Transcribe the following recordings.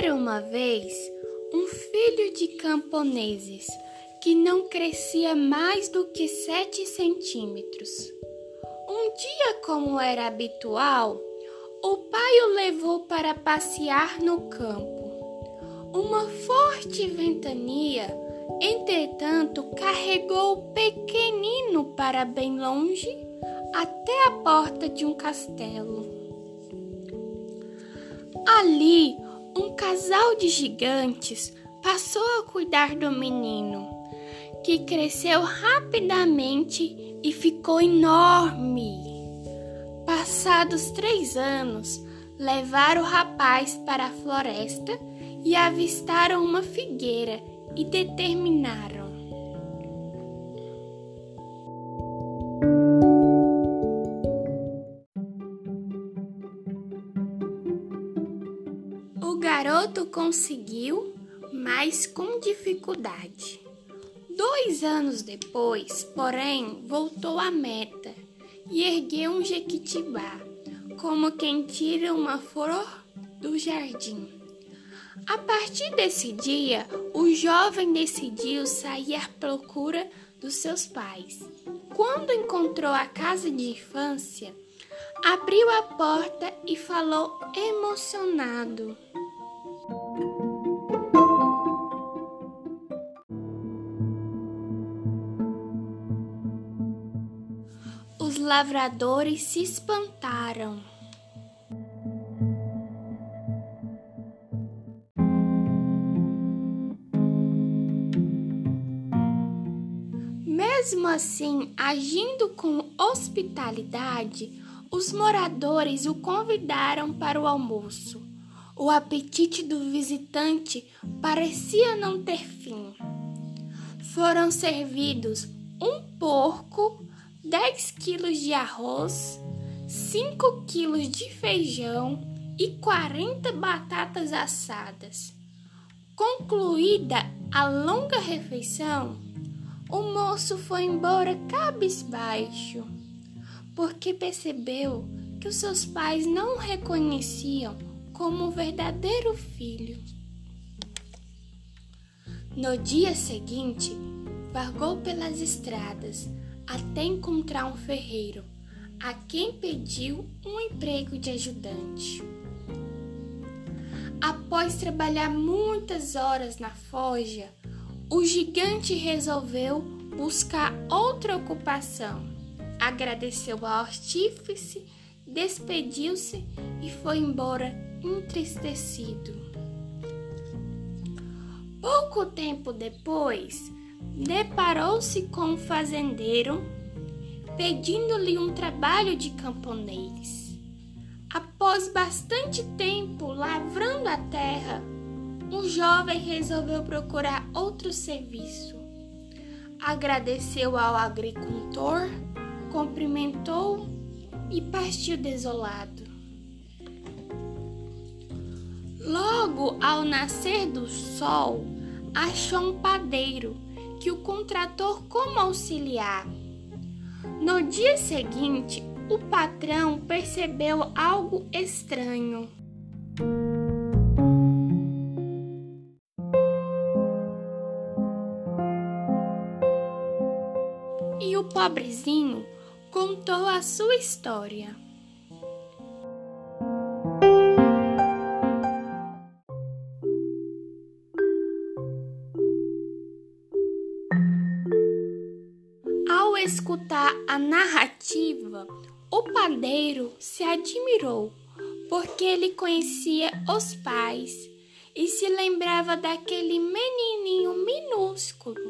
Era uma vez um filho de camponeses que não crescia mais do que sete centímetros. Um dia, como era habitual, o pai o levou para passear no campo. Uma forte ventania, entretanto, carregou o pequenino para bem longe até a porta de um castelo. Ali, um casal de gigantes passou a cuidar do menino, que cresceu rapidamente e ficou enorme. Passados três anos, levaram o rapaz para a floresta e avistaram uma figueira e determinaram. Garoto conseguiu, mas com dificuldade. Dois anos depois, porém, voltou à meta e ergueu um jequitibá, como quem tira uma flor do jardim. A partir desse dia, o jovem decidiu sair à procura dos seus pais. Quando encontrou a casa de infância, abriu a porta e falou emocionado. Lavradores se espantaram. Mesmo assim, agindo com hospitalidade, os moradores o convidaram para o almoço. O apetite do visitante parecia não ter fim. Foram servidos um porco 10 quilos de arroz, 5 quilos de feijão e 40 batatas assadas. Concluída a longa refeição, o moço foi embora cabisbaixo, porque percebeu que os seus pais não o reconheciam como verdadeiro filho. No dia seguinte, vagou pelas estradas até encontrar um ferreiro, a quem pediu um emprego de ajudante. Após trabalhar muitas horas na forja, o gigante resolveu buscar outra ocupação. Agradeceu ao artífice, despediu-se e foi embora entristecido. Pouco tempo depois, deparou-se com um fazendeiro pedindo-lhe um trabalho de camponês. Após bastante tempo lavrando a terra, o jovem resolveu procurar outro serviço. Agradeceu ao agricultor, cumprimentou e partiu desolado. Logo ao nascer do sol, achou um padeiro que o contratou como auxiliar. No dia seguinte, o patrão percebeu algo estranho. E o pobrezinho contou a sua história. Escutar a narrativa, o padeiro se admirou, porque ele conhecia os pais e se lembrava daquele menininho minúsculo.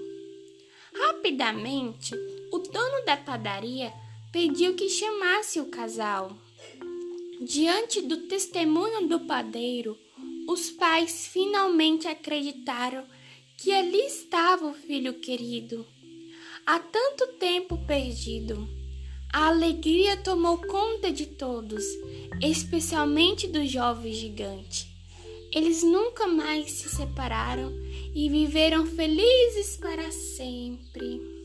Rapidamente, o dono da padaria pediu que chamasse o casal. Diante do testemunho do padeiro, os pais finalmente acreditaram que ali estava o filho querido há tanto tempo perdido. A alegria tomou conta de todos, especialmente do jovem gigante. Eles nunca mais se separaram e viveram felizes para sempre.